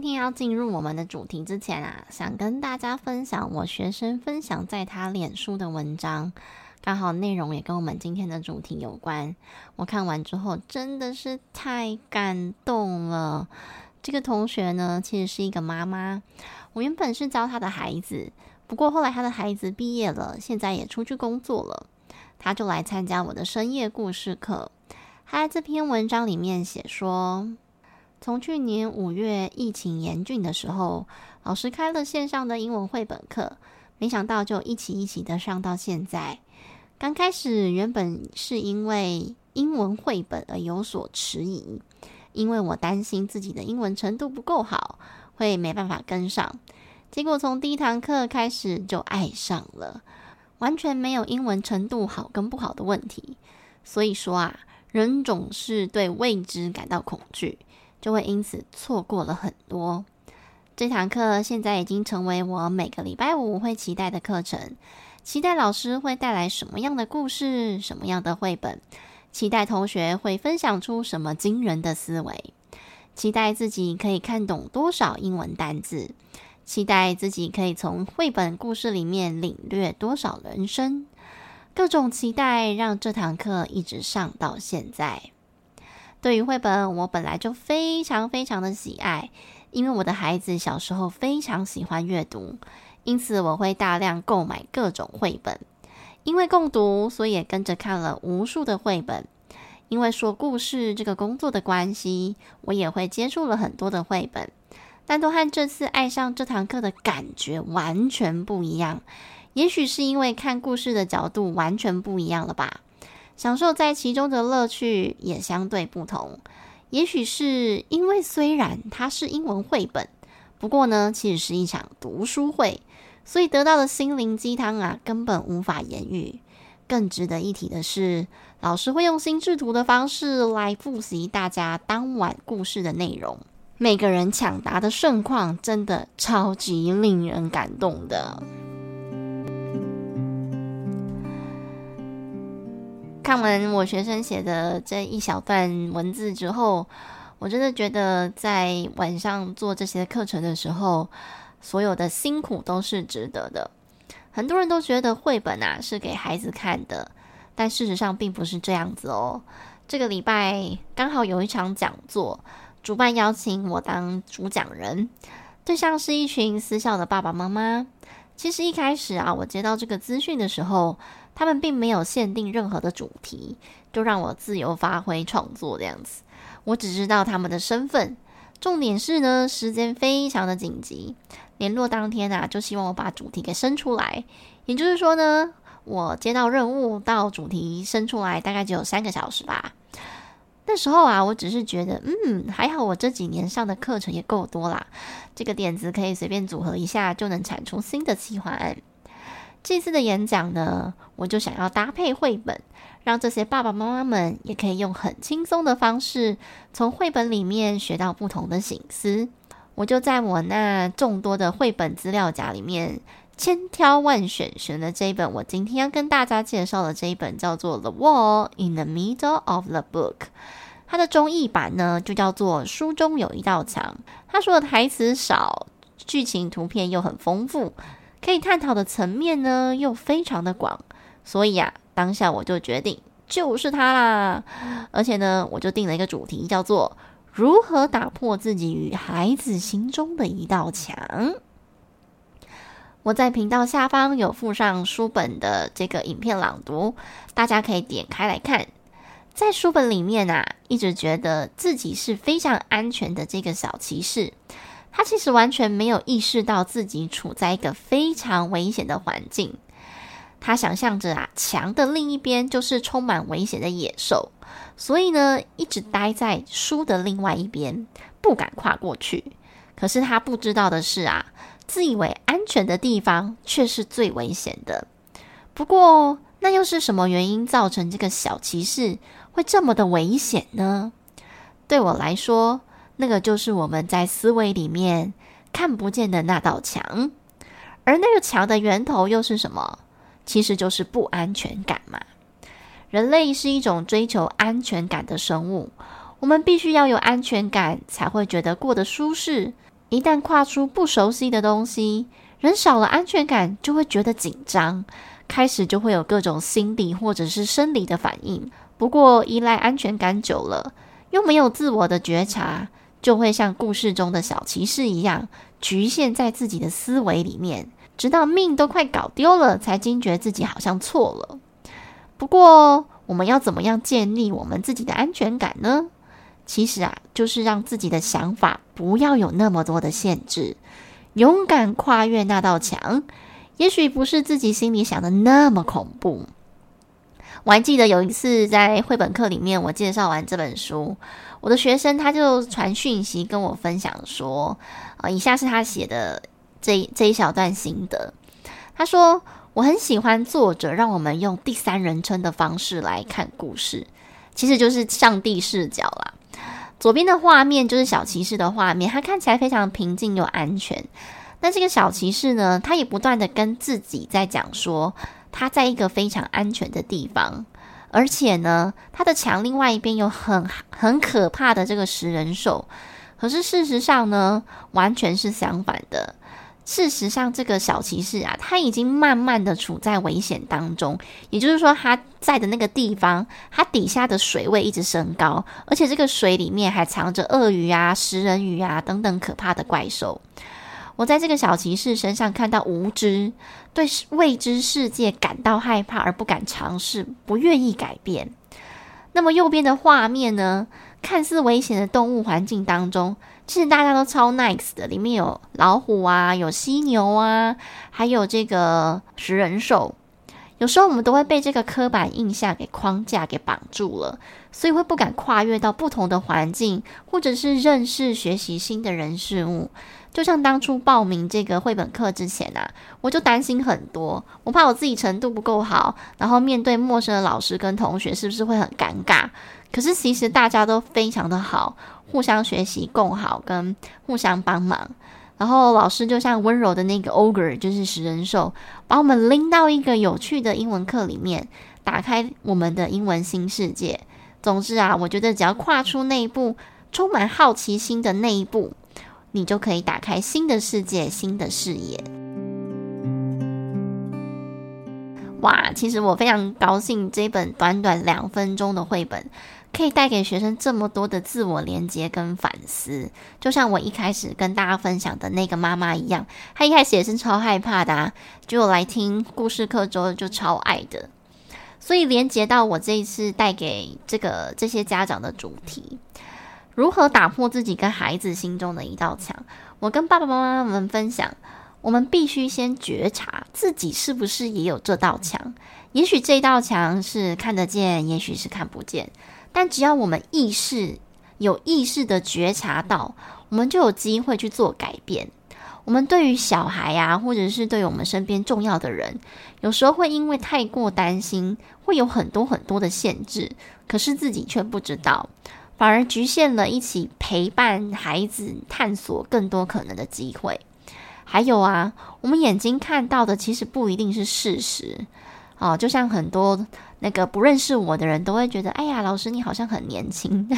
今天要进入我们的主题之前啊，想跟大家分享我学生分享在他脸书的文章，刚好内容也跟我们今天的主题有关。我看完之后真的是太感动了。这个同学呢，其实是一个妈妈。我原本是教他的孩子，不过后来他的孩子毕业了，现在也出去工作了，他就来参加我的深夜故事课。他在这篇文章里面写说，从去年五月疫情严峻的时候，老师开了线上的英文绘本课，没想到就一起一起的上到现在。刚开始原本是因为英文绘本而有所迟疑，因为我担心自己的英文程度不够好，会没办法跟上。结果从第一堂课开始就爱上了，完全没有英文程度好跟不好的问题。所以说啊，人总是对未知感到恐惧。就会因此错过了很多。这堂课现在已经成为我每个礼拜五会期待的课程，期待老师会带来什么样的故事，什么样的绘本，期待同学会分享出什么惊人的思维，期待自己可以看懂多少英文单字，期待自己可以从绘本故事里面领略多少人生，各种期待让这堂课一直上到现在。对于绘本，我本来就非常非常的喜爱，因为我的孩子小时候非常喜欢阅读，因此我会大量购买各种绘本。因为共读，所以也跟着看了无数的绘本。因为说故事这个工作的关系，我也会接触了很多的绘本，但都和这次爱上这堂课的感觉完全不一样。也许是因为看故事的角度完全不一样了吧。享受在其中的乐趣也相对不同，也许是因为虽然它是英文绘本，不过呢，其实是一场读书会，所以得到的心灵鸡汤啊，根本无法言喻。更值得一提的是，老师会用心智图的方式来复习大家当晚故事的内容，每个人抢答的盛况真的超级令人感动的。看完我学生写的这一小段文字之后，我真的觉得在晚上做这些课程的时候，所有的辛苦都是值得的。很多人都觉得绘本啊是给孩子看的，但事实上并不是这样子哦。这个礼拜刚好有一场讲座，主办邀请我当主讲人，对象是一群私校的爸爸妈妈。其实一开始啊，我接到这个资讯的时候，他们并没有限定任何的主题，就让我自由发挥创作这样子。我只知道他们的身份，重点是呢，时间非常的紧急。联络当天啊，就希望我把主题给生出来。也就是说呢，我接到任务到主题生出来，大概只有三个小时吧。那时候啊，我只是觉得，嗯，还好我这几年上的课程也够多啦，这个点子可以随便组合一下，就能产出新的企划案。这次的演讲呢，我就想要搭配绘本，让这些爸爸妈妈们也可以用很轻松的方式，从绘本里面学到不同的醒思。我就在我那众多的绘本资料夹里面，千挑万选，选了这一本。我今天要跟大家介绍的这一本叫做《The Wall in the Middle of the Book》，它的中译版呢就叫做《书中有一道墙》。他说的台词少，剧情图片又很丰富。可以探讨的层面呢，又非常的广，所以啊，当下我就决定就是它啦。而且呢，我就定了一个主题，叫做“如何打破自己与孩子心中的一道墙”。我在频道下方有附上书本的这个影片朗读，大家可以点开来看。在书本里面啊，一直觉得自己是非常安全的这个小骑士，他其实完全没有意识到自己处在一个非常危险的环境。他想象着啊，墙的另一边就是充满危险的野兽，所以呢，一直待在书的另外一边，不敢跨过去。可是他不知道的是啊。自以为安全的地方，却是最危险的。不过，那又是什么原因造成这个小骑士会这么的危险呢？对我来说，那个就是我们在思维里面看不见的那道墙，而那个墙的源头又是什么？其实就是不安全感嘛。人类是一种追求安全感的生物，我们必须要有安全感，才会觉得过得舒适。一旦跨出不熟悉的东西，人少了安全感，就会觉得紧张，开始就会有各种心理或者是生理的反应。不过，依赖安全感久了，又没有自我的觉察，就会像故事中的小骑士一样，局限在自己的思维里面，直到命都快搞丢了，才惊觉自己好像错了。不过，我们要怎么样建立我们自己的安全感呢？其实啊，就是让自己的想法不要有那么多的限制，勇敢跨越那道墙。也许不是自己心里想的那么恐怖。我还记得有一次在绘本课里面，我介绍完这本书，我的学生他就传讯息跟我分享说，啊，以下是他写的这这一小段心得。他说，我很喜欢作者让我们用第三人称的方式来看故事，其实就是上帝视角啦。左边的画面就是小骑士的画面，他看起来非常平静又安全。那这个小骑士呢，他也不断的跟自己在讲说，他在一个非常安全的地方，而且呢，他的墙另外一边有很很可怕的这个食人兽。可是事实上呢，完全是相反的。事实上，这个小骑士啊，他已经慢慢的处在危险当中。也就是说，他在的那个地方，他底下的水位一直升高，而且这个水里面还藏着鳄鱼啊、食人鱼啊等等可怕的怪兽。我在这个小骑士身上看到无知，对未知世界感到害怕而不敢尝试，不愿意改变。那么右边的画面呢？看似危险的动物环境当中，其实大家都超 nice 的。里面有老虎啊，有犀牛啊，还有这个食人兽。有时候我们都会被这个刻板印象给框架给绑住了，所以会不敢跨越到不同的环境，或者是认识学习新的人事物。就像当初报名这个绘本课之前啊，我就担心很多，我怕我自己程度不够好，然后面对陌生的老师跟同学是不是会很尴尬？可是其实大家都非常的好，互相学习、共好跟互相帮忙。然后老师就像温柔的那个 ogre，就是食人兽，把我们拎到一个有趣的英文课里面，打开我们的英文新世界。总之啊，我觉得只要跨出那一步，充满好奇心的那一步，你就可以打开新的世界、新的视野。哇，其实我非常高兴，这本短短两分钟的绘本。可以带给学生这么多的自我连接跟反思，就像我一开始跟大家分享的那个妈妈一样，她一开始也是超害怕的啊，就来听故事课之后就超爱的。所以连接到我这一次带给这个这些家长的主题，如何打破自己跟孩子心中的一道墙？我跟爸爸妈妈们分享，我们必须先觉察自己是不是也有这道墙，也许这道墙是看得见，也许是看不见。但只要我们意识有意识的觉察到，我们就有机会去做改变。我们对于小孩、啊，或者是对于我们身边重要的人，有时候会因为太过担心，会有很多很多的限制，可是自己却不知道，反而局限了一起陪伴孩子探索更多可能的机会。还有啊，我们眼睛看到的其实不一定是事实。哦，就像很多那个不认识我的人都会觉得，哎呀，老师你好像很年轻。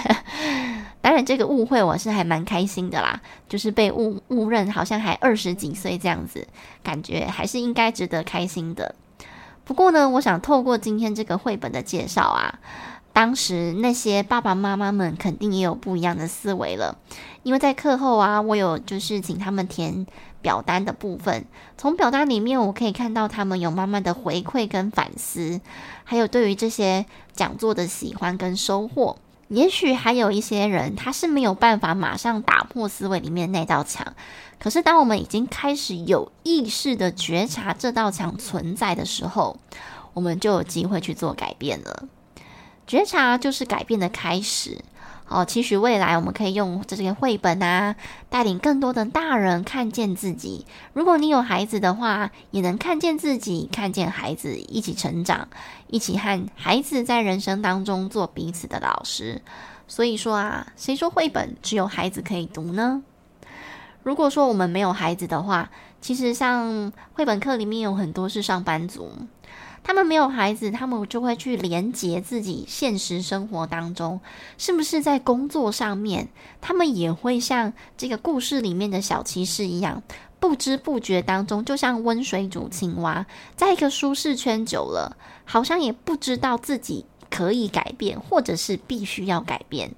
当然，这个误会我是还蛮开心的啦，就是被误误认好像还二十几岁这样子，感觉还是应该值得开心的。不过呢，我想透过今天这个绘本的介绍啊，当时那些爸爸妈妈们肯定也有不一样的思维了，因为在课后啊，我有就是请他们填表单的部分，从表单里面我可以看到他们有慢慢的回馈跟反思，还有对于这些讲座的喜欢跟收获。也许还有一些人他是没有办法马上打破思维里面那道墙，可是当我们已经开始有意识的觉察这道墙存在的时候，我们就有机会去做改变了。觉察就是改变的开始。哦，期许未来我们可以用这些绘本啊，带领更多的大人看见自己。如果你有孩子的话，也能看见自己，看见孩子一起成长，一起和孩子在人生当中做彼此的老师。所以说啊，谁说绘本只有孩子可以读呢？如果说我们没有孩子的话，其实像绘本课里面有很多是上班族。他们没有孩子，他们就会去连接自己现实生活当中，是不是在工作上面，他们也会像这个故事里面的小骑士一样，不知不觉当中，就像温水煮青蛙，在一个舒适圈久了，好像也不知道自己可以改变，或者是必须要改变。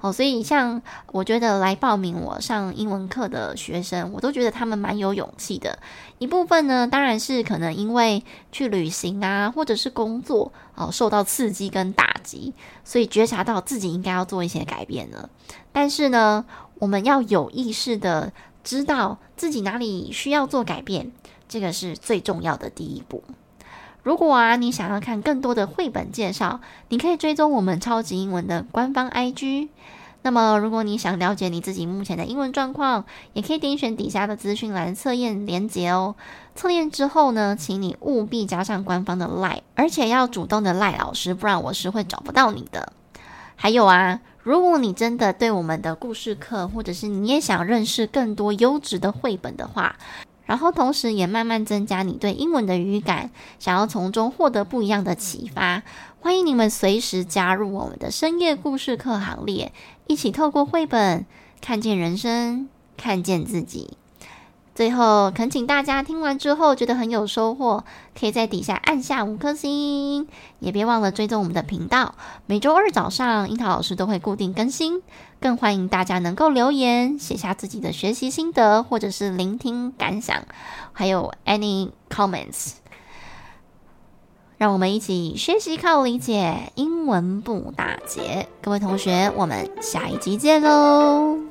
哦，所以像我觉得来报名我上英文课的学生，我都觉得他们蛮有勇气的。一部分呢，当然是可能因为去旅行啊，或者是工作哦，受到刺激跟打击，所以觉察到自己应该要做一些改变了。但是呢，我们要有意识的知道自己哪里需要做改变，这个是最重要的第一步。如果啊，你想要看更多的绘本介绍，你可以追踪我们超级英文的官方 IG。那么，如果你想了解你自己目前的英文状况，也可以点选底下的资讯栏测验连接哦。测验之后呢，请你务必加上官方的 LINE，而且要主动的赖老师，不然我是会找不到你的。还有啊，如果你真的对我们的故事课，或者是你也想认识更多优质的绘本的话，然后，同时也慢慢增加你对英文的语感，想要从中获得不一样的启发。欢迎你们随时加入我们的深夜故事课行列，一起透过绘本看见人生，看见自己。最后，恳请大家听完之后觉得很有收获，可以在底下按下五颗星，也别忘了追踪我们的频道。每周二早上，樱桃老师都会固定更新，更欢迎大家能够留言写下自己的学习心得，或者是聆听感想，还有 any comments。让我们一起学习靠理解，英文不打结。各位同学，我们下一集见喽！